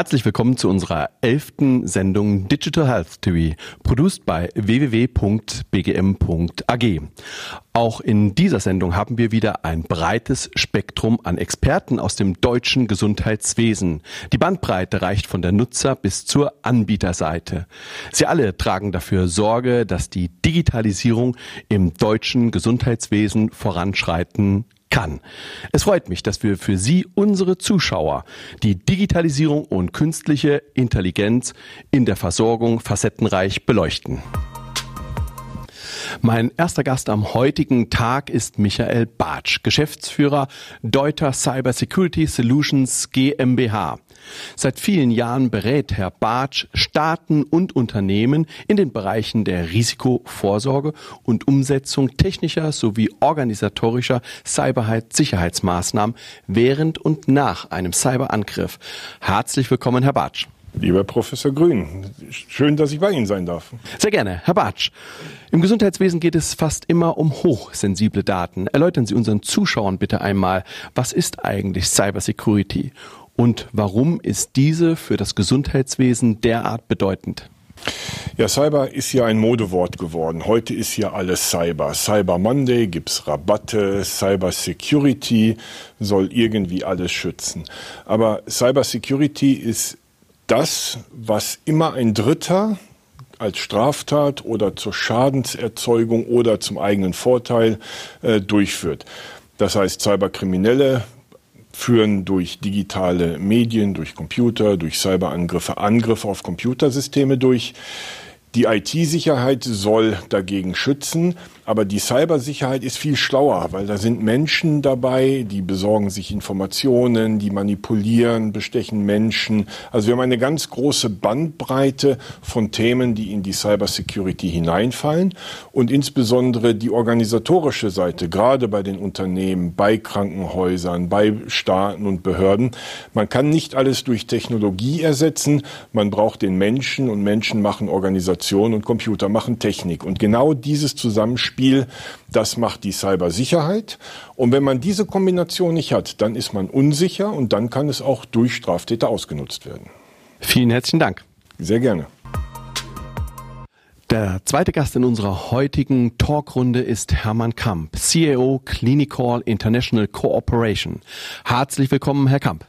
Herzlich willkommen zu unserer elften Sendung Digital Health TV, produced bei www.bgm.ag. Auch in dieser Sendung haben wir wieder ein breites Spektrum an Experten aus dem deutschen Gesundheitswesen. Die Bandbreite reicht von der Nutzer bis zur Anbieterseite. Sie alle tragen dafür Sorge, dass die Digitalisierung im deutschen Gesundheitswesen voranschreiten kann. Es freut mich, dass wir für Sie, unsere Zuschauer, die Digitalisierung und künstliche Intelligenz in der Versorgung facettenreich beleuchten. Mein erster Gast am heutigen Tag ist Michael Bartsch, Geschäftsführer Deuter Cyber Security Solutions GmbH. Seit vielen Jahren berät Herr Bartsch Staaten und Unternehmen in den Bereichen der Risikovorsorge und Umsetzung technischer sowie organisatorischer Cybersicherheitsmaßnahmen während und nach einem Cyberangriff. Herzlich willkommen, Herr Bartsch. Lieber Professor Grün, schön, dass ich bei Ihnen sein darf. Sehr gerne, Herr Bartsch. Im Gesundheitswesen geht es fast immer um hochsensible Daten. Erläutern Sie unseren Zuschauern bitte einmal, was ist eigentlich Cybersecurity und warum ist diese für das Gesundheitswesen derart bedeutend? Ja, Cyber ist ja ein Modewort geworden. Heute ist ja alles Cyber. Cyber Monday gibt's Rabatte, Cyber Security soll irgendwie alles schützen. Aber Cyber Security ist das, was immer ein Dritter als Straftat oder zur Schadenserzeugung oder zum eigenen Vorteil äh, durchführt. Das heißt, Cyberkriminelle führen durch digitale Medien, durch Computer, durch Cyberangriffe Angriffe auf Computersysteme durch. Die IT-Sicherheit soll dagegen schützen, aber die Cybersicherheit ist viel schlauer, weil da sind Menschen dabei, die besorgen sich Informationen, die manipulieren, bestechen Menschen. Also wir haben eine ganz große Bandbreite von Themen, die in die Cybersecurity hineinfallen und insbesondere die organisatorische Seite, gerade bei den Unternehmen, bei Krankenhäusern, bei Staaten und Behörden. Man kann nicht alles durch Technologie ersetzen, man braucht den Menschen und Menschen machen Organisation und Computer machen Technik. Und genau dieses Zusammenspiel Spiel, das macht die Cybersicherheit. Und wenn man diese Kombination nicht hat, dann ist man unsicher und dann kann es auch durch Straftäter ausgenutzt werden. Vielen herzlichen Dank. Sehr gerne. Der zweite Gast in unserer heutigen Talkrunde ist Hermann Kamp, CEO Clinical International Cooperation. Herzlich willkommen, Herr Kamp.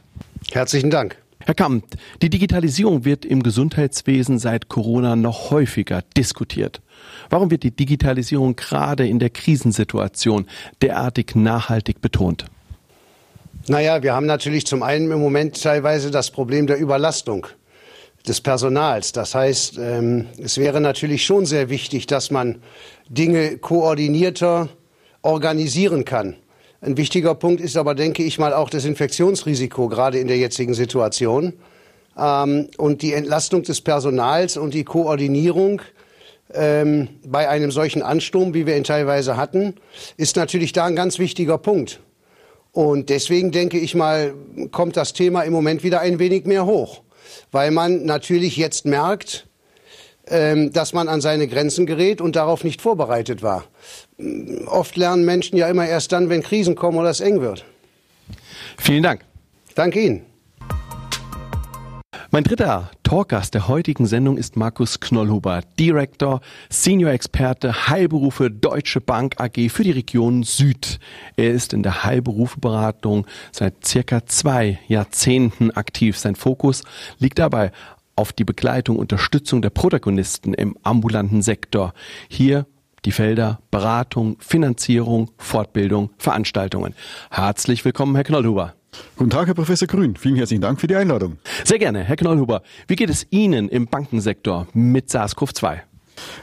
Herzlichen Dank. Herr Kamp, die Digitalisierung wird im Gesundheitswesen seit Corona noch häufiger diskutiert. Warum wird die Digitalisierung gerade in der Krisensituation derartig nachhaltig betont? Naja, wir haben natürlich zum einen im Moment teilweise das Problem der Überlastung des Personals. Das heißt, ähm, es wäre natürlich schon sehr wichtig, dass man Dinge koordinierter organisieren kann. Ein wichtiger Punkt ist aber, denke ich mal, auch das Infektionsrisiko, gerade in der jetzigen Situation. Ähm, und die Entlastung des Personals und die Koordinierung ähm, bei einem solchen Ansturm, wie wir ihn teilweise hatten, ist natürlich da ein ganz wichtiger Punkt. Und deswegen denke ich mal, kommt das Thema im Moment wieder ein wenig mehr hoch, weil man natürlich jetzt merkt, dass man an seine Grenzen gerät und darauf nicht vorbereitet war. Oft lernen Menschen ja immer erst dann, wenn Krisen kommen oder es eng wird. Vielen Dank. Danke Ihnen. Mein dritter Talkgast der heutigen Sendung ist Markus Knollhuber, Director, Senior-Experte Heilberufe Deutsche Bank AG für die Region Süd. Er ist in der Heilberufeberatung seit circa zwei Jahrzehnten aktiv. Sein Fokus liegt dabei auf die Begleitung, Unterstützung der Protagonisten im ambulanten Sektor. Hier die Felder Beratung, Finanzierung, Fortbildung, Veranstaltungen. Herzlich willkommen, Herr Knollhuber. Guten Tag, Herr Professor Grün. Vielen herzlichen Dank für die Einladung. Sehr gerne, Herr Knollhuber. Wie geht es Ihnen im Bankensektor mit SARS-CoV-2?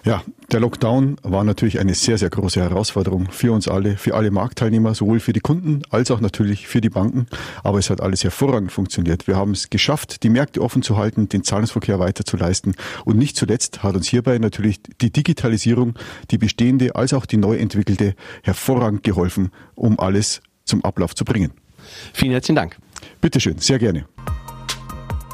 Ja, der Lockdown war natürlich eine sehr, sehr große Herausforderung für uns alle, für alle Marktteilnehmer, sowohl für die Kunden als auch natürlich für die Banken. Aber es hat alles hervorragend funktioniert. Wir haben es geschafft, die Märkte offen zu halten, den Zahlungsverkehr weiter zu leisten. Und nicht zuletzt hat uns hierbei natürlich die Digitalisierung, die bestehende als auch die neu entwickelte, hervorragend geholfen, um alles zum Ablauf zu bringen. Vielen herzlichen Dank. Bitteschön, sehr gerne.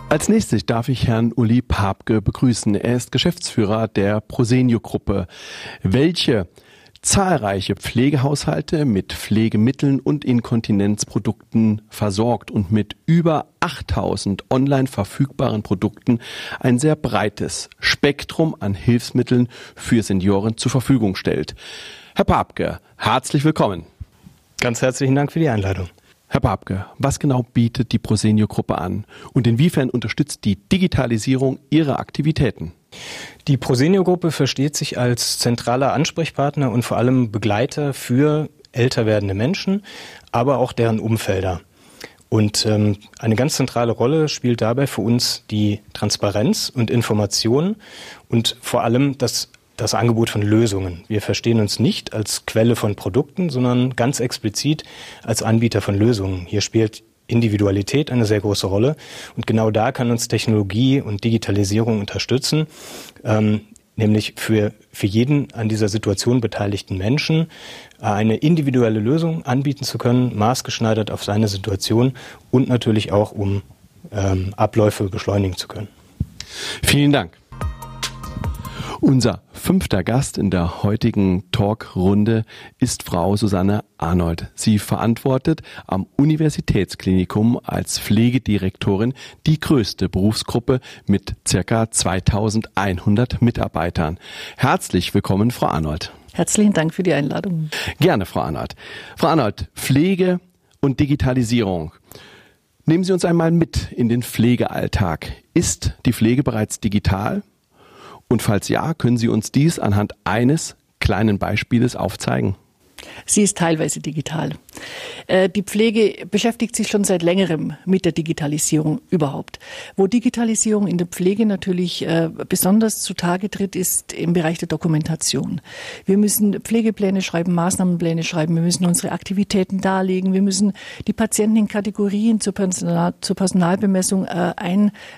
Als nächstes darf ich Herrn Uli Papke begrüßen. Er ist Geschäftsführer der Prosenio-Gruppe. Welche zahlreiche Pflegehaushalte mit Pflegemitteln und Inkontinenzprodukten versorgt und mit über 8000 online verfügbaren Produkten ein sehr breites Spektrum an Hilfsmitteln für Senioren zur Verfügung stellt. Herr Papke, herzlich willkommen. Ganz herzlichen Dank für die Einladung. Herr Babke, was genau bietet die Prosenio-Gruppe an und inwiefern unterstützt die Digitalisierung Ihre Aktivitäten? Die Prosenio-Gruppe versteht sich als zentraler Ansprechpartner und vor allem Begleiter für älter werdende Menschen, aber auch deren Umfelder. Und ähm, eine ganz zentrale Rolle spielt dabei für uns die Transparenz und Information und vor allem das das Angebot von Lösungen. Wir verstehen uns nicht als Quelle von Produkten, sondern ganz explizit als Anbieter von Lösungen. Hier spielt Individualität eine sehr große Rolle. Und genau da kann uns Technologie und Digitalisierung unterstützen, ähm, nämlich für, für jeden an dieser Situation beteiligten Menschen äh, eine individuelle Lösung anbieten zu können, maßgeschneidert auf seine Situation und natürlich auch, um ähm, Abläufe beschleunigen zu können. Vielen Dank. Unser fünfter Gast in der heutigen Talkrunde ist Frau Susanne Arnold. Sie verantwortet am Universitätsklinikum als Pflegedirektorin die größte Berufsgruppe mit circa 2100 Mitarbeitern. Herzlich willkommen, Frau Arnold. Herzlichen Dank für die Einladung. Gerne, Frau Arnold. Frau Arnold, Pflege und Digitalisierung. Nehmen Sie uns einmal mit in den Pflegealltag. Ist die Pflege bereits digital? Und falls ja, können Sie uns dies anhand eines kleinen Beispieles aufzeigen? Sie ist teilweise digital. Äh, die Pflege beschäftigt sich schon seit längerem mit der Digitalisierung überhaupt. Wo Digitalisierung in der Pflege natürlich äh, besonders zutage tritt, ist im Bereich der Dokumentation. Wir müssen Pflegepläne schreiben, Maßnahmenpläne schreiben, wir müssen unsere Aktivitäten darlegen, wir müssen die Patienten in Kategorien zur, Personal, zur Personalbemessung äh,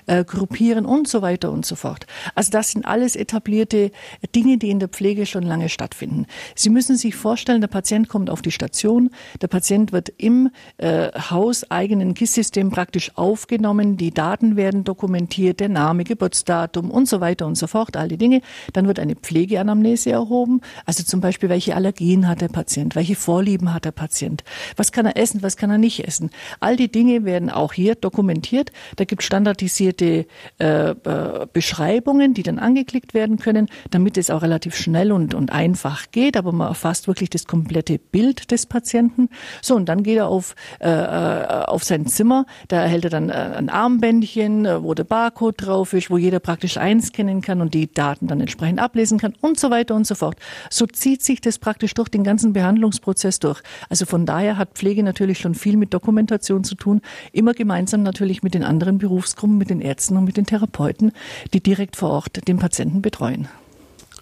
eingruppieren und so weiter und so fort. Also das sind alles etablierte Dinge, die in der Pflege schon lange stattfinden. Sie müssen sich vorstellen, der Patient kommt auf die Station, der Patient wird im äh, hauseigenen KISS-System praktisch aufgenommen, die Daten werden dokumentiert, der Name, Geburtsdatum und so weiter und so fort, all die Dinge. Dann wird eine Pflegeanamnese erhoben, also zum Beispiel, welche Allergien hat der Patient, welche Vorlieben hat der Patient, was kann er essen, was kann er nicht essen. All die Dinge werden auch hier dokumentiert. Da gibt es standardisierte äh, äh, Beschreibungen, die dann angeklickt werden können, damit es auch relativ schnell und, und einfach geht, aber man erfasst wirklich das komplette komplette Bild des Patienten. So, und dann geht er auf, äh, äh, auf sein Zimmer, da erhält er dann äh, ein Armbändchen, äh, wo der Barcode drauf ist, wo jeder praktisch einscannen kann und die Daten dann entsprechend ablesen kann und so weiter und so fort. So zieht sich das praktisch durch den ganzen Behandlungsprozess durch. Also von daher hat Pflege natürlich schon viel mit Dokumentation zu tun, immer gemeinsam natürlich mit den anderen Berufsgruppen, mit den Ärzten und mit den Therapeuten, die direkt vor Ort den Patienten betreuen.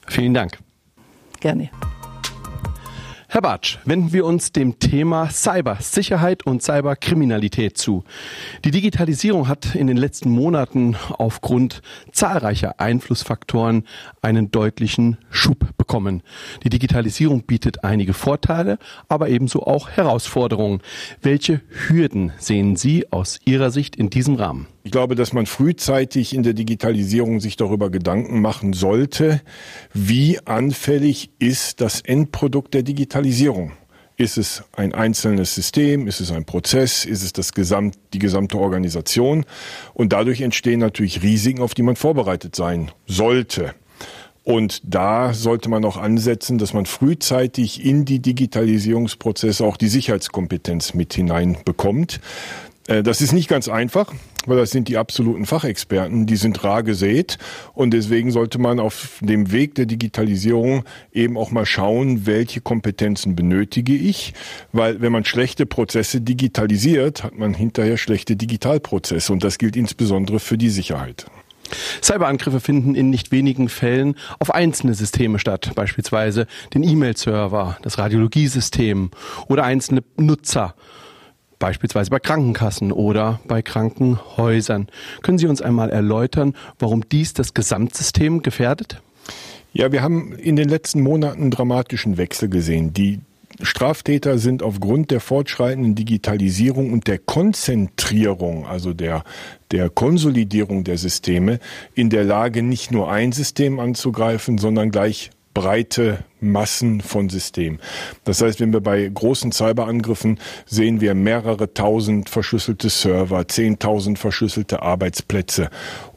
Vielen Dank. Gerne. Herr Bartsch, wenden wir uns dem Thema Cybersicherheit und Cyberkriminalität zu. Die Digitalisierung hat in den letzten Monaten aufgrund zahlreicher Einflussfaktoren einen deutlichen Schub bekommen. Die Digitalisierung bietet einige Vorteile, aber ebenso auch Herausforderungen. Welche Hürden sehen Sie aus Ihrer Sicht in diesem Rahmen? Ich glaube, dass man frühzeitig in der Digitalisierung sich darüber Gedanken machen sollte, wie anfällig ist das Endprodukt der Digitalisierung. Ist es ein einzelnes System? Ist es ein Prozess? Ist es das Gesamt, die gesamte Organisation? Und dadurch entstehen natürlich Risiken, auf die man vorbereitet sein sollte. Und da sollte man auch ansetzen, dass man frühzeitig in die Digitalisierungsprozesse auch die Sicherheitskompetenz mit hineinbekommt. Äh, das ist nicht ganz einfach, weil das sind die absoluten Fachexperten, die sind rar gesät und deswegen sollte man auf dem Weg der Digitalisierung eben auch mal schauen, welche Kompetenzen benötige ich, weil wenn man schlechte Prozesse digitalisiert, hat man hinterher schlechte Digitalprozesse und das gilt insbesondere für die Sicherheit. Cyberangriffe finden in nicht wenigen Fällen auf einzelne Systeme statt, beispielsweise den E-Mail-Server, das Radiologiesystem oder einzelne Nutzer beispielsweise bei Krankenkassen oder bei Krankenhäusern. Können Sie uns einmal erläutern, warum dies das Gesamtsystem gefährdet? Ja, wir haben in den letzten Monaten dramatischen Wechsel gesehen. Die Straftäter sind aufgrund der fortschreitenden Digitalisierung und der Konzentrierung, also der, der Konsolidierung der Systeme, in der Lage, nicht nur ein System anzugreifen, sondern gleich breite Massen von Systemen. Das heißt, wenn wir bei großen Cyberangriffen sehen wir mehrere tausend verschlüsselte Server, zehntausend verschlüsselte Arbeitsplätze.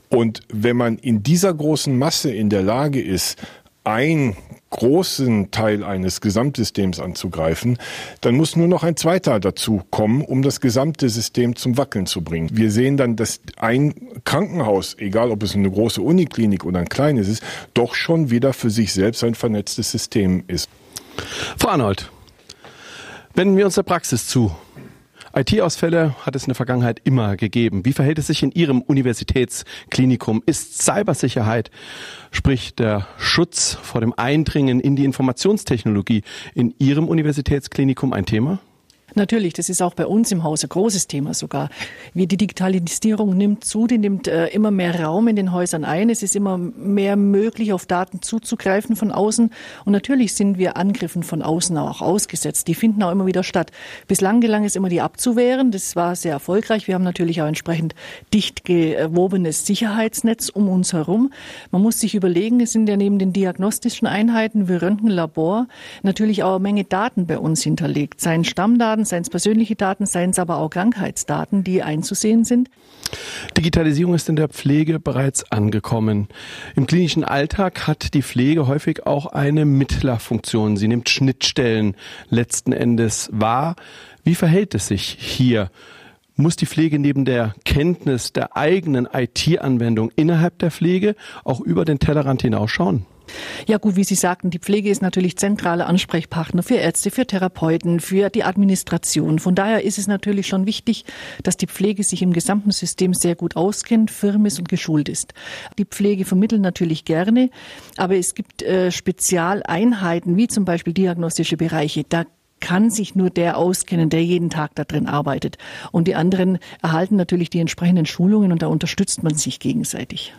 Und wenn man in dieser großen Masse in der Lage ist, ein großen Teil eines Gesamtsystems anzugreifen, dann muss nur noch ein zweiter dazu kommen, um das gesamte System zum Wackeln zu bringen. Wir sehen dann, dass ein Krankenhaus, egal ob es eine große Uniklinik oder ein kleines ist, doch schon wieder für sich selbst ein vernetztes System ist. Frau Arnold, wenden wir uns der Praxis zu. IT-Ausfälle hat es in der Vergangenheit immer gegeben. Wie verhält es sich in Ihrem Universitätsklinikum? Ist Cybersicherheit, sprich der Schutz vor dem Eindringen in die Informationstechnologie, in Ihrem Universitätsklinikum ein Thema? Natürlich, das ist auch bei uns im Haus ein großes Thema sogar. Wie die Digitalisierung nimmt zu, die nimmt äh, immer mehr Raum in den Häusern ein. Es ist immer mehr möglich, auf Daten zuzugreifen von außen. Und natürlich sind wir Angriffen von außen auch ausgesetzt. Die finden auch immer wieder statt. Bislang gelang es immer, die abzuwehren. Das war sehr erfolgreich. Wir haben natürlich auch entsprechend dicht gewobenes Sicherheitsnetz um uns herum. Man muss sich überlegen, es sind ja neben den diagnostischen Einheiten wie Röntgenlabor natürlich auch eine Menge Daten bei uns hinterlegt. Seien Stammdaten, Daten, seien es persönliche Daten, seien es aber auch Krankheitsdaten, die einzusehen sind. Digitalisierung ist in der Pflege bereits angekommen. Im klinischen Alltag hat die Pflege häufig auch eine Mittlerfunktion. Sie nimmt Schnittstellen letzten Endes wahr. Wie verhält es sich hier? Muss die Pflege neben der Kenntnis der eigenen IT-Anwendung innerhalb der Pflege auch über den Tellerrand hinausschauen? Ja gut, wie Sie sagten, die Pflege ist natürlich zentrale Ansprechpartner für Ärzte, für Therapeuten, für die Administration. Von daher ist es natürlich schon wichtig, dass die Pflege sich im gesamten System sehr gut auskennt, firm ist und geschult ist. Die Pflege vermittelt natürlich gerne, aber es gibt äh, Spezialeinheiten, wie zum Beispiel diagnostische Bereiche. Da kann sich nur der auskennen, der jeden Tag da drin arbeitet. Und die anderen erhalten natürlich die entsprechenden Schulungen und da unterstützt man sich gegenseitig.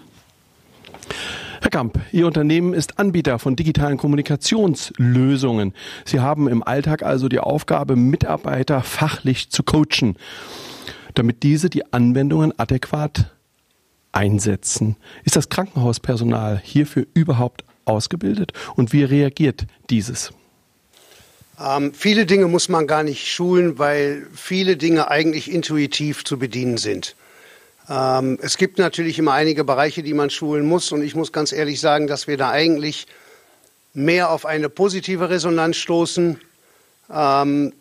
Herr Kamp, Ihr Unternehmen ist Anbieter von digitalen Kommunikationslösungen. Sie haben im Alltag also die Aufgabe, Mitarbeiter fachlich zu coachen, damit diese die Anwendungen adäquat einsetzen. Ist das Krankenhauspersonal hierfür überhaupt ausgebildet und wie reagiert dieses? Ähm, viele Dinge muss man gar nicht schulen, weil viele Dinge eigentlich intuitiv zu bedienen sind. Ähm, es gibt natürlich immer einige Bereiche, die man schulen muss. Und ich muss ganz ehrlich sagen, dass wir da eigentlich mehr auf eine positive Resonanz stoßen. Ähm,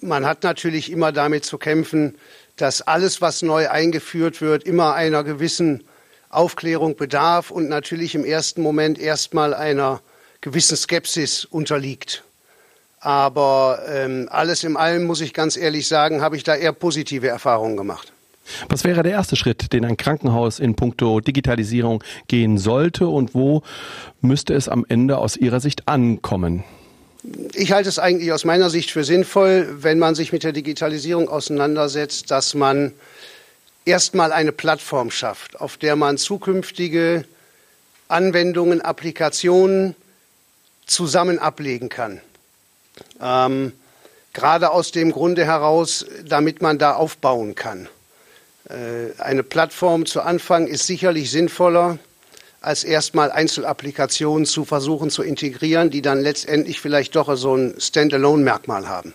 man hat natürlich immer damit zu kämpfen, dass alles, was neu eingeführt wird, immer einer gewissen Aufklärung bedarf und natürlich im ersten Moment erstmal einer gewissen Skepsis unterliegt. Aber ähm, alles in allem, muss ich ganz ehrlich sagen, habe ich da eher positive Erfahrungen gemacht. Was wäre der erste Schritt, den ein Krankenhaus in puncto Digitalisierung gehen sollte und wo müsste es am Ende aus Ihrer Sicht ankommen? Ich halte es eigentlich aus meiner Sicht für sinnvoll, wenn man sich mit der Digitalisierung auseinandersetzt, dass man erstmal eine Plattform schafft, auf der man zukünftige Anwendungen, Applikationen zusammen ablegen kann. Ähm, gerade aus dem Grunde heraus, damit man da aufbauen kann. Äh, eine Plattform zu Anfang ist sicherlich sinnvoller, als erstmal Einzelapplikationen zu versuchen zu integrieren, die dann letztendlich vielleicht doch so ein Standalone-Merkmal haben.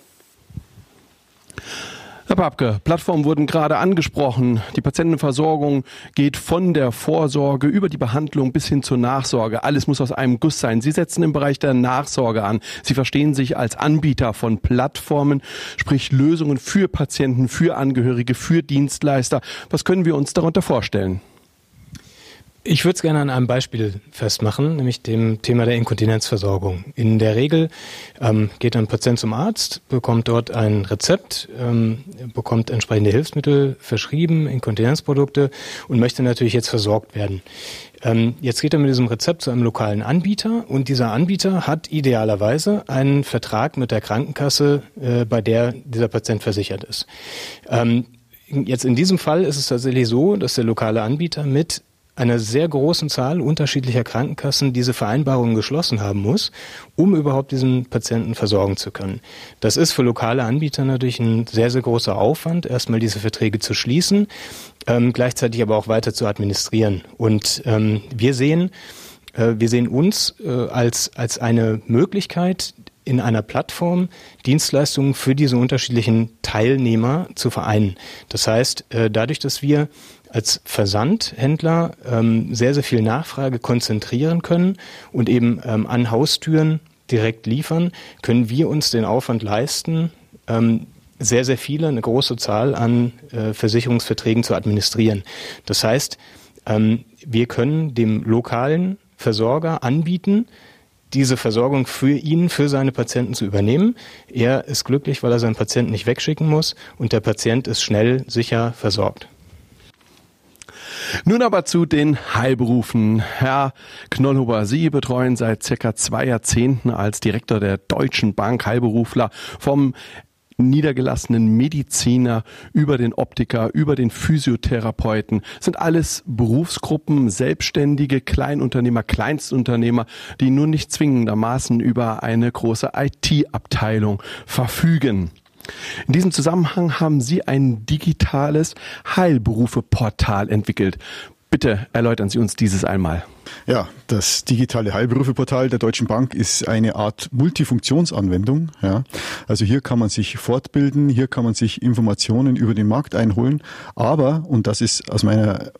Herr Papke, Plattformen wurden gerade angesprochen. Die Patientenversorgung geht von der Vorsorge über die Behandlung bis hin zur Nachsorge. Alles muss aus einem Guss sein. Sie setzen im Bereich der Nachsorge an. Sie verstehen sich als Anbieter von Plattformen, sprich Lösungen für Patienten, für Angehörige, für Dienstleister. Was können wir uns darunter vorstellen? Ich würde es gerne an einem Beispiel festmachen, nämlich dem Thema der Inkontinenzversorgung. In der Regel ähm, geht ein Patient zum Arzt, bekommt dort ein Rezept, ähm, bekommt entsprechende Hilfsmittel verschrieben, Inkontinenzprodukte und möchte natürlich jetzt versorgt werden. Ähm, jetzt geht er mit diesem Rezept zu einem lokalen Anbieter und dieser Anbieter hat idealerweise einen Vertrag mit der Krankenkasse, äh, bei der dieser Patient versichert ist. Ähm, Jetzt in diesem Fall ist es tatsächlich so, dass der lokale Anbieter mit einer sehr großen Zahl unterschiedlicher Krankenkassen diese Vereinbarungen geschlossen haben muss, um überhaupt diesen Patienten versorgen zu können. Das ist für lokale Anbieter natürlich ein sehr, sehr großer Aufwand, erstmal diese Verträge zu schließen, ähm, gleichzeitig aber auch weiter zu administrieren. Und ähm, wir sehen, Äh, wir sehen uns äh, als, als eine Möglichkeit, in einer Plattform Dienstleistungen für diese unterschiedlichen Teilnehmer zu vereinen. Das heißt, äh, dadurch, dass wir als Versandhändler ähm, sehr, sehr viel Nachfrage konzentrieren können und eben ähm, an Haustüren direkt liefern, können wir uns den Aufwand leisten, ähm, sehr, sehr viele, eine große Zahl an äh, Versicherungsverträgen zu administrieren. Das heißt, wir können dem lokalen Versorger anbieten, diese Versorgung für ihn, für seine Patienten zu übernehmen. Er ist glücklich, weil er seinen Patienten nicht wegschicken muss und der Patient ist schnell, sicher versorgt. Nun aber zu den Heilberufen. Herr Knollhuber, Sie betreuen seit circa zwei Jahrzehnten als Direktor der Deutschen Bank Heilberufler vom niedergelassenen Mediziner, über den Optiker, über den Physiotherapeuten, sind alles Berufsgruppen, Selbstständige, Kleinunternehmer, Kleinstunternehmer, die nun nicht zwingendermaßen über eine große IT-Abteilung verfügen. In diesem Zusammenhang haben Sie ein digitales Heilberufe-Portal entwickelt. Bitte erläutern Sie uns dieses einmal. Ja, das digitale Heilberufeportal der Deutschen Bank ist eine Art Multifunktionsanwendung. Ja. Also hier kann man sich fortbilden, hier kann man sich Informationen über den Markt einholen, aber, und das ist aus meiner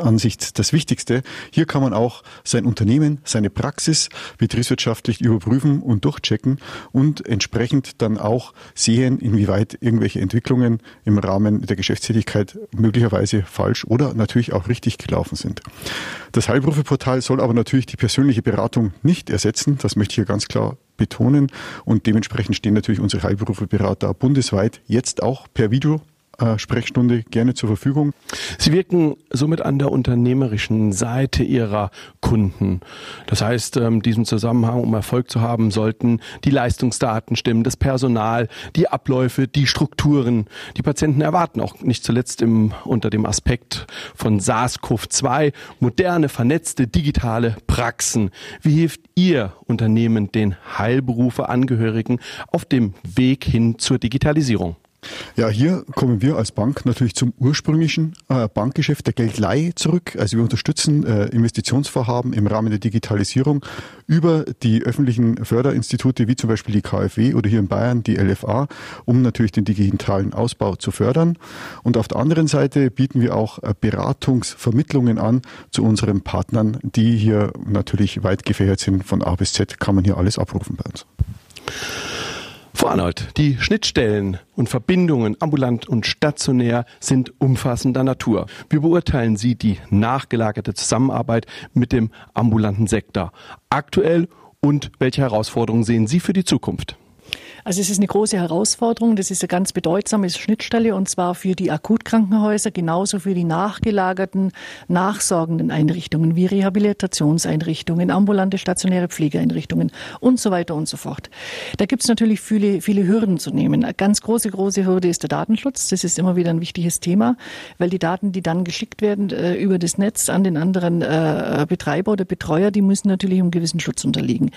Ansicht das Wichtigste, hier kann man auch sein Unternehmen, seine Praxis betriebswirtschaftlich überprüfen und durchchecken und entsprechend dann auch sehen, inwieweit irgendwelche Entwicklungen im Rahmen der Geschäftstätigkeit möglicherweise falsch oder natürlich auch richtig gelaufen sind. Das Heilberufeportal soll aber natürlich die persönliche Beratung nicht ersetzen. Das möchte ich hier ganz klar betonen. Und dementsprechend stehen natürlich unsere Heilberufeberater bundesweit jetzt auch per Video Sprechstunde gerne zur Verfügung. Sie wirken somit an der unternehmerischen Seite Ihrer Kunden. Das heißt, in ähm, diesem Zusammenhang, um Erfolg zu haben, sollten die Leistungsdaten stimmen, das Personal, die Abläufe, die Strukturen. Die Patienten erwarten auch nicht zuletzt im, unter dem Aspekt von SARS-CoV-2 moderne, vernetzte, digitale Praxen. Wie hilft Ihr Unternehmen den Heilberufe-Angehörigen auf dem Weg hin zur Digitalisierung? Ja, hier kommen wir als Bank natürlich zum ursprünglichen äh, Bankgeschäft der Geldleihe zurück. Also wir unterstützen äh, Investitionsvorhaben im Rahmen der Digitalisierung über die öffentlichen Förderinstitute wie zum Beispiel die KfW oder hier in Bayern die LFA, um natürlich den digitalen Ausbau zu fördern. Und auf der anderen Seite bieten wir auch äh, Beratungsvermittlungen an zu unseren Partnern, die hier natürlich weit gefächert sind. Von A bis Z kann man hier alles abrufen bei uns. Frau Arnold, die Schnittstellen und Verbindungen ambulant und stationär sind umfassender Natur. Wie beurteilen Sie die nachgelagerte Zusammenarbeit mit dem ambulanten Sektor aktuell und welche Herausforderungen sehen Sie für die Zukunft? Also es ist eine große Herausforderung. Das ist eine ganz bedeutsame Schnittstelle und zwar für die Akutkrankenhäuser, genauso für die nachgelagerten, nachsorgenden Einrichtungen wie Rehabilitationseinrichtungen, ambulante stationäre Pflegeeinrichtungen und so weiter und so fort. Da gibt es natürlich viele, viele Hürden zu nehmen. Eine ganz große, große Hürde ist der Datenschutz. Das ist immer wieder ein wichtiges Thema, weil die Daten, die dann geschickt werden äh, über das Netz an den anderen äh, Betreiber oder Betreuer, die müssen natürlich einem gewissen Schutz unterliegen.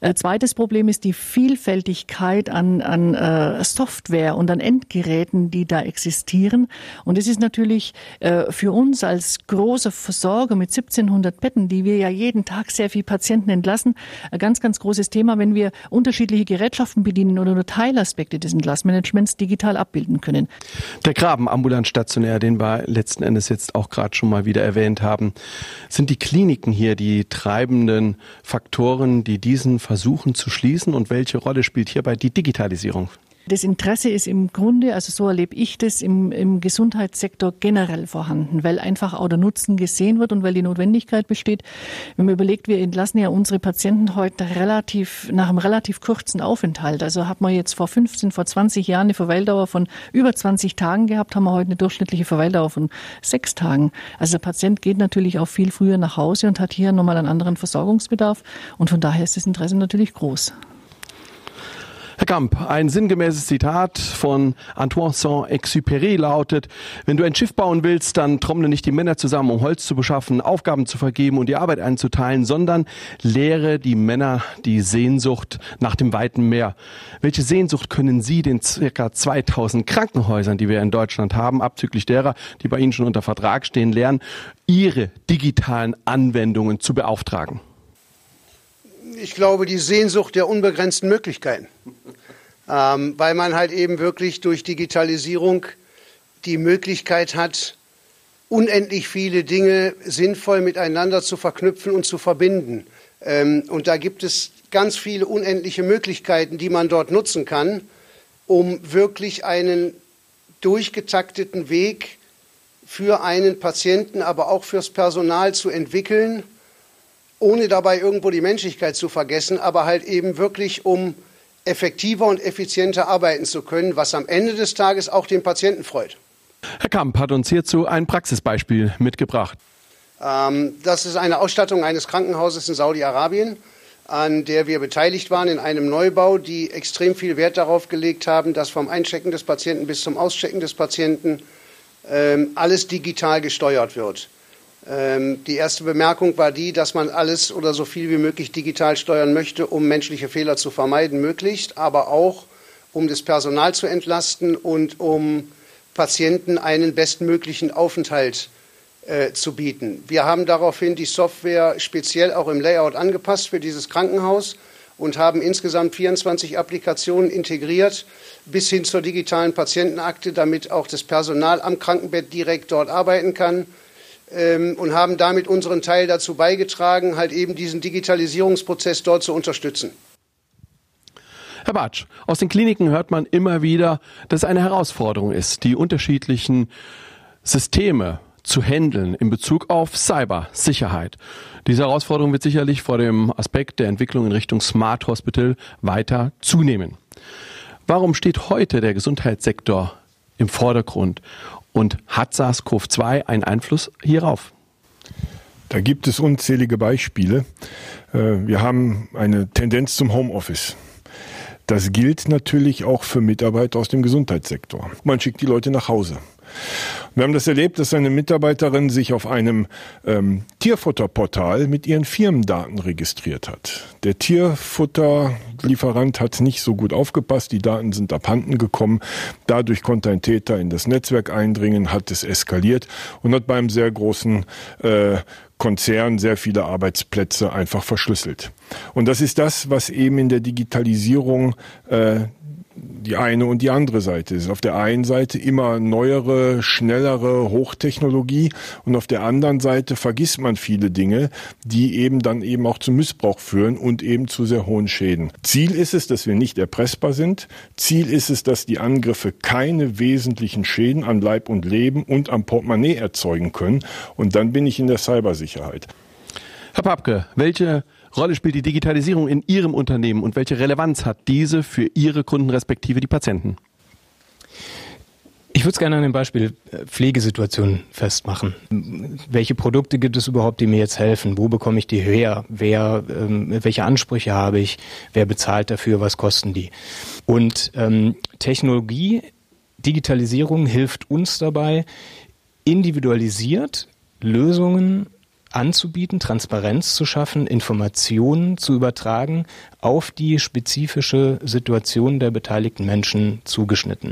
Äh, zweites Problem ist die Vielfältigkeit an, an äh, Software und an Endgeräten, die da existieren. Und es ist natürlich äh, für uns als großer Versorger mit 1700 Betten, die wir ja jeden Tag sehr viel Patienten entlassen, ein ganz, ganz großes Thema, wenn wir unterschiedliche Gerätschaften bedienen oder nur Teilaspekte des Entlassmanagements digital abbilden können. Der Graben ambulant stationär, den wir letzten Endes jetzt auch gerade schon mal wieder erwähnt haben, sind die Kliniken hier die treibenden Faktoren, die diesen versuchen zu schließen und welche Rolle spielt hierbei die Digitalisierung? Das Interesse ist im Grunde, also so erlebe ich das, im, im Gesundheitssektor generell vorhanden, weil einfach auch der Nutzen gesehen wird und weil die Notwendigkeit besteht. Wenn man überlegt, wir entlassen ja unsere Patienten heute relativ, nach einem relativ kurzen Aufenthalt. Also hat man jetzt vor 15, vor 20 Jahren eine Verweildauer von über 20 Tagen gehabt, haben wir heute eine durchschnittliche Verweildauer von sechs Tagen. Also der Patient geht natürlich auch viel früher nach Hause und hat hier nochmal einen anderen Versorgungsbedarf. Und von daher ist das Interesse natürlich groß. Herr Kamp, ein sinngemäßes Zitat von Antoine Saint-Exupéry lautet, wenn du ein Schiff bauen willst, dann trommle nicht die Männer zusammen, um Holz zu beschaffen, Aufgaben zu vergeben und die Arbeit einzuteilen, sondern lehre die Männer die Sehnsucht nach dem weiten Meer. Welche Sehnsucht können Sie den circa 2000 Krankenhäusern, die wir in Deutschland haben, abzüglich derer, die bei Ihnen schon unter Vertrag stehen, lernen, ihre digitalen Anwendungen zu beauftragen? Ich glaube, die Sehnsucht der unbegrenzten Möglichkeiten. Ähm, weil man halt eben wirklich durch Digitalisierung die Möglichkeit hat, unendlich viele Dinge sinnvoll miteinander zu verknüpfen und zu verbinden. Ähm, und da gibt es ganz viele unendliche Möglichkeiten, die man dort nutzen kann, um wirklich einen durchgetakteten Weg für einen Patienten, aber auch fürs Personal zu entwickeln, ohne dabei irgendwo die Menschlichkeit zu vergessen, aber halt eben wirklich um effektiver und effizienter arbeiten zu können, was am Ende des Tages auch den Patienten freut. Herr Kamp hat uns hierzu ein Praxisbeispiel mitgebracht. Ähm, das ist eine Ausstattung eines Krankenhauses in Saudi-Arabien, an der wir beteiligt waren in einem Neubau, die extrem viel Wert darauf gelegt haben, dass vom Einchecken des Patienten bis zum Auschecken des Patienten ähm, alles digital gesteuert wird. Ähm, die erste Bemerkung war die, dass man alles oder so viel wie möglich digital steuern möchte, um menschliche Fehler zu vermeiden, möglichst, aber auch um das Personal zu entlasten und um Patienten einen bestmöglichen Aufenthalt äh, zu bieten. Wir haben daraufhin die Software speziell auch im Layout angepasst für dieses Krankenhaus und haben insgesamt 24 Applikationen integriert bis hin zur digitalen Patientenakte, damit auch das Personal am Krankenbett direkt dort arbeiten kann und haben damit unseren Teil dazu beigetragen, halt eben diesen Digitalisierungsprozess dort zu unterstützen. Herr Batsch, aus den Kliniken hört man immer wieder, dass es eine Herausforderung ist, die unterschiedlichen Systeme zu handeln in Bezug auf Cybersicherheit. Diese Herausforderung wird sicherlich vor dem Aspekt der Entwicklung in Richtung Smart Hospital weiter zunehmen. Warum steht heute der Gesundheitssektor im Vordergrund und hat SARS-CoV-2 einen Einfluss hierauf? Da gibt es unzählige Beispiele. Äh, wir haben eine Tendenz zum Homeoffice. Das gilt natürlich auch für Mitarbeiter aus dem Gesundheitssektor. Man schickt die Leute nach Hause. Wir haben das erlebt, dass eine Mitarbeiterin sich auf einem ähm, Tierfutterportal mit ihren Firmendaten registriert hat. Der Tierfutterlieferant hat nicht so gut aufgepasst, die Daten sind abhanden gekommen. Dadurch konnte ein Täter in das Netzwerk eindringen, hat es eskaliert und hat beim sehr großen äh, Konzern sehr viele Arbeitsplätze einfach verschlüsselt. Und das ist das, was eben in der Digitalisierung äh, die eine und die andere Seite ist. Auf der einen Seite immer neuere, schnellere Hochtechnologie und auf der anderen Seite vergisst man viele Dinge, die eben dann eben auch zu Missbrauch führen und eben zu sehr hohen Schäden. Ziel ist es, dass wir nicht erpressbar sind. Ziel ist es, dass die Angriffe keine wesentlichen Schäden an Leib und Leben und am Portemonnaie erzeugen können. Und dann bin ich in der Cybersicherheit. Herr Papke, welche Rolle spielt die Digitalisierung in Ihrem Unternehmen und welche Relevanz hat diese für Ihre Kunden respektive die Patienten? Ich würde es gerne an dem Beispiel äh, Pflegesituation festmachen. Welche Produkte gibt es überhaupt, die mir jetzt helfen? Wo bekomme ich die her? Wer, ähm, welche Ansprüche habe ich? Wer bezahlt dafür? Was kosten die? Und ähm, Technologie, Digitalisierung hilft uns dabei, individualisiert Lösungen anzubieten, Transparenz zu schaffen, Informationen zu übertragen, auf die spezifische Situation der beteiligten Menschen zugeschnitten.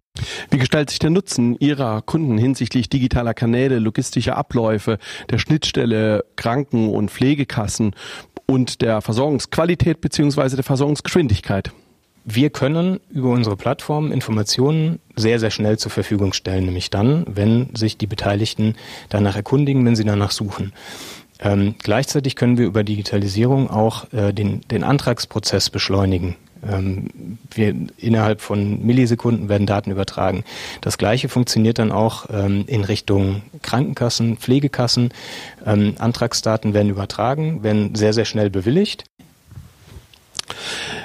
Wie gestaltet sich der Nutzen Ihrer Kunden hinsichtlich digitaler Kanäle, logistischer Abläufe, der Schnittstelle Kranken- und Pflegekassen und der Versorgungsqualität beziehungsweise der Versorgungsgeschwindigkeit? Wir können über unsere Plattform Informationen sehr, sehr schnell zur Verfügung stellen, nämlich dann, wenn sich die Beteiligten danach erkundigen, wenn sie danach suchen. Ähm, gleichzeitig können wir über Digitalisierung auch äh, den, den Antragsprozess beschleunigen. Ähm, wir, innerhalb von Millisekunden werden Daten übertragen. Das Gleiche funktioniert dann auch ähm, in Richtung Krankenkassen, Pflegekassen. Ähm, Antragsdaten werden übertragen, werden sehr, sehr schnell bewilligt.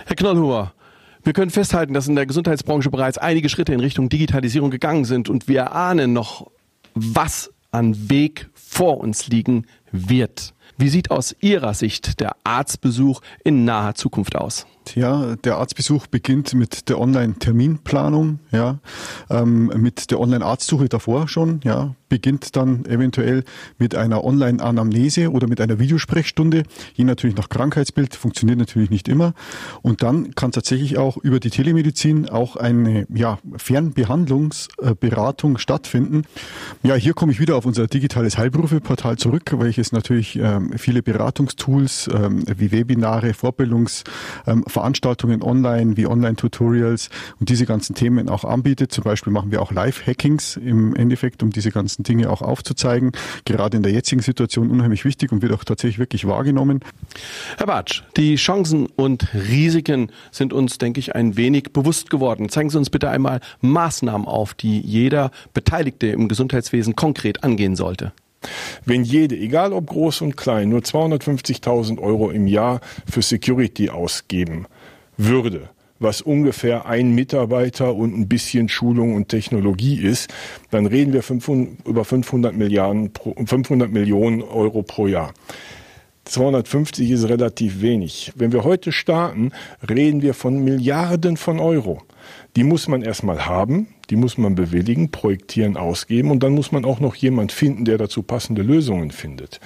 Herr Knollhuber, wir können festhalten, dass in der Gesundheitsbranche bereits einige Schritte in Richtung Digitalisierung gegangen sind und wir ahnen noch, was an Weg vor uns liegen wird. Wie sieht aus Ihrer Sicht der Arztbesuch in naher Zukunft aus? Ja, der Arztbesuch beginnt mit der Online-Terminplanung, ja, ähm, mit der Online-Arztsuche davor schon, ja, beginnt dann eventuell mit einer Online-Anamnese oder mit einer Videosprechstunde, je natürlich nach Krankheitsbild, funktioniert natürlich nicht immer. Und dann kann tatsächlich auch über die Telemedizin auch eine ja, Fernbehandlungsberatung stattfinden. Ja, hier komme ich wieder auf unser digitales Heilberufeportal zurück, welches es natürlich ähm, viele Beratungstools ähm, wie Webinare, Vorbildungsveranstaltungen ähm, online, wie Online-Tutorials und diese ganzen Themen auch anbietet. Zum Beispiel machen wir auch Live-Hackings im Endeffekt, um diese ganzen Dinge auch aufzuzeigen. Gerade in der jetzigen Situation unheimlich wichtig und wird auch tatsächlich wirklich wahrgenommen. Herr Bartsch, die Chancen und Risiken sind uns, denke ich, ein wenig bewusst geworden. Zeigen Sie uns bitte einmal Maßnahmen auf, die jeder Beteiligte im Gesundheitswesen konkret angehen sollte. Wenn jede, egal ob groß und klein, nur 250.000 Euro im Jahr für Security ausgeben würde, was ungefähr ein Mitarbeiter und ein bisschen Schulung und Technologie ist, dann reden wir 500, über 500 Milliarden, 500 Millionen Euro pro Jahr. 250 ist relativ wenig. Wenn wir heute starten, reden wir von Milliarden von Euro. Die muss man erstmal haben, die muss man bewilligen, projektieren, ausgeben und dann muss man auch noch jemand finden, der dazu passende Lösungen findet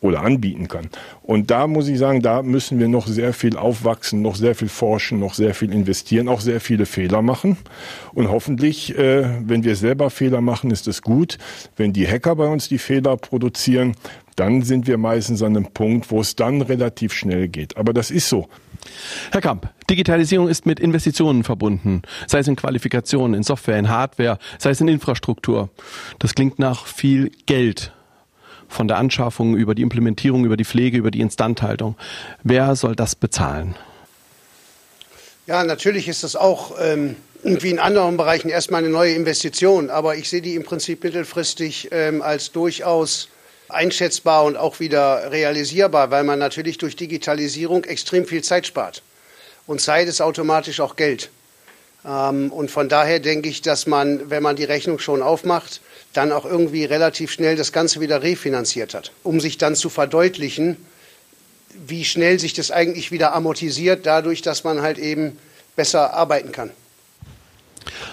oder anbieten kann. Und da muss ich sagen, da müssen wir noch sehr viel aufwachsen, noch sehr viel forschen, noch sehr viel investieren, auch sehr viele Fehler machen. Und hoffentlich, äh, wenn wir selber Fehler machen, ist es gut. Wenn die Hacker bei uns die Fehler produzieren, dann sind wir meistens an einem Punkt, wo es dann relativ schnell geht. Aber das ist so. Herr Kamp, Digitalisierung ist mit Investitionen verbunden, sei es in Qualifikationen, in Software, in Hardware, sei es in Infrastruktur. Das klingt nach viel Geld von der Anschaffung über die Implementierung, über die Pflege, über die Instandhaltung. Wer soll das bezahlen? Ja, natürlich ist das auch ähm, wie in anderen Bereichen erstmal eine neue Investition, aber ich sehe die im Prinzip mittelfristig ähm, als durchaus einschätzbar und auch wieder realisierbar, weil man natürlich durch Digitalisierung extrem viel Zeit spart. Und Zeit ist automatisch auch Geld. Ähm, und von daher denke ich, dass man, wenn man die Rechnung schon aufmacht, dann auch irgendwie relativ schnell das Ganze wieder refinanziert hat, um sich dann zu verdeutlichen, wie schnell sich das eigentlich wieder amortisiert, dadurch, dass man halt eben besser arbeiten kann.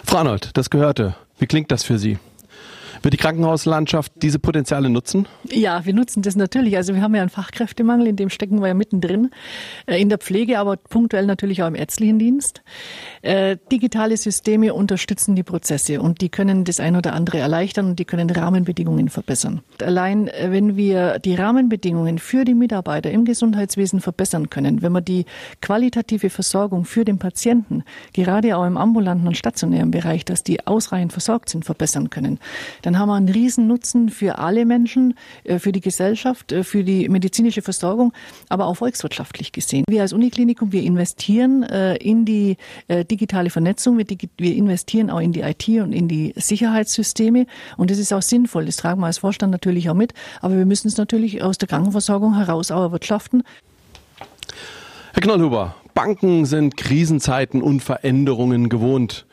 Frau Arnold, das gehörte. Wie klingt das für Sie? Wird die Krankenhauslandschaft diese Potenziale nutzen? Ja, wir nutzen das natürlich. Also wir haben ja einen Fachkräftemangel, in dem stecken wir ja mittendrin. Äh, in der Pflege, aber punktuell natürlich auch im ärztlichen Dienst. Äh, digitale Systeme unterstützen die Prozesse und die können das ein oder andere erleichtern und die können Rahmenbedingungen verbessern. Allein äh, wenn wir die Rahmenbedingungen für die Mitarbeiter im Gesundheitswesen verbessern können, wenn wir die qualitative Versorgung für den Patienten, gerade auch im ambulanten und stationären Bereich, dass die ausreichend versorgt sind, verbessern können, dann haben wir einen riesen Nutzen für alle Menschen, äh, für die Gesellschaft, äh, für die medizinische Versorgung, aber auch volkswirtschaftlich gesehen. Wir als Uniklinikum, wir investieren äh, in die digitale Vernetzung, wir investieren auch in die IT und in die Sicherheitssysteme und das ist auch sinnvoll. Das tragen wir als Vorstand natürlich auch mit, aber wir müssen es natürlich aus der Krankenversorgung heraus auch erwirtschaften. Herr Knollhuber, Banken sind Krisenzeiten und Veränderungen gewohnt.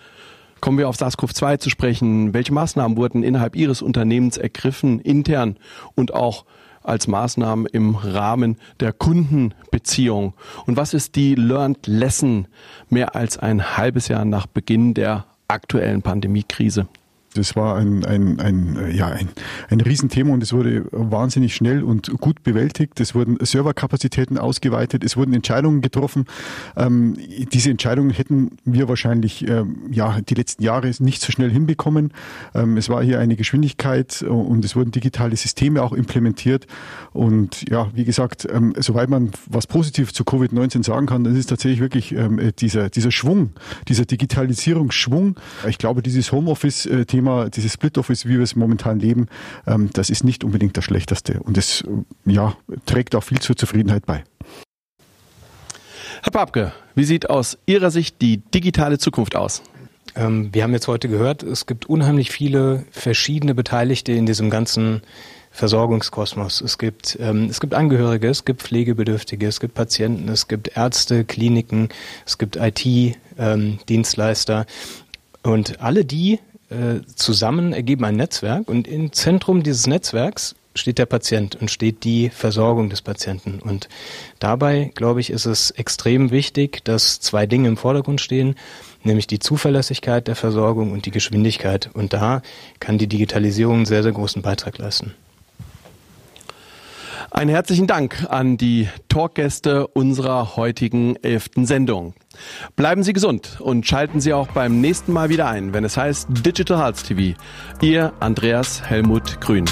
Kommen wir auf SARS-CoV-2 zu sprechen. Welche Maßnahmen wurden innerhalb Ihres Unternehmens ergriffen, intern und auch als Maßnahmen im Rahmen der Kundenbeziehung? Und was ist die Learned Lesson mehr als ein halbes Jahr nach Beginn der aktuellen Pandemiekrise? Das war ein, ein, ein, äh, ja, ein, ein Riesenthema und es wurde wahnsinnig schnell und gut bewältigt. Es wurden Serverkapazitäten ausgeweitet, es wurden Entscheidungen getroffen. Ähm, diese Entscheidungen hätten wir wahrscheinlich ähm, ja, die letzten Jahre nicht so schnell hinbekommen. Ähm, es war hier eine Geschwindigkeit und es wurden digitale Systeme auch implementiert. Und ja, wie gesagt, ähm, soweit man was positiv zu Covid-19 sagen kann, das ist tatsächlich wirklich ähm, dieser, dieser Schwung, dieser Digitalisierungsschwung. Ich glaube, dieses Homeoffice-Thema Thema, dieses Split Office, wie wir es momentan leben, ähm, das ist nicht unbedingt das Schlechteste. Und es ja, trägt auch viel zur Zufriedenheit bei. Herr Papke, wie sieht aus Ihrer Sicht die digitale Zukunft aus? Ähm, wir haben jetzt heute gehört, es gibt unheimlich viele verschiedene Beteiligte in diesem ganzen Versorgungskosmos. Es gibt, ähm, es gibt Angehörige, es gibt Pflegebedürftige, es gibt Patienten, es gibt Ärzte, Kliniken, es gibt IT-Dienstleister. Ähm, und alle die äh, zusammen ergeben ein Netzwerk und im Zentrum dieses Netzwerks steht der Patient und steht die Versorgung des Patienten. Und dabei, glaube ich, ist es extrem wichtig, dass zwei Dinge im Vordergrund stehen, nämlich die Zuverlässigkeit der Versorgung und die Geschwindigkeit. Und da kann die Digitalisierung einen sehr, sehr großen Beitrag leisten. Einen herzlichen Dank an die Talkgäste unserer heutigen elften Sendung. Bleiben Sie gesund und schalten Sie auch beim nächsten Mal wieder ein, wenn es heißt Digital Health TV. Ihr Andreas Helmut Grün.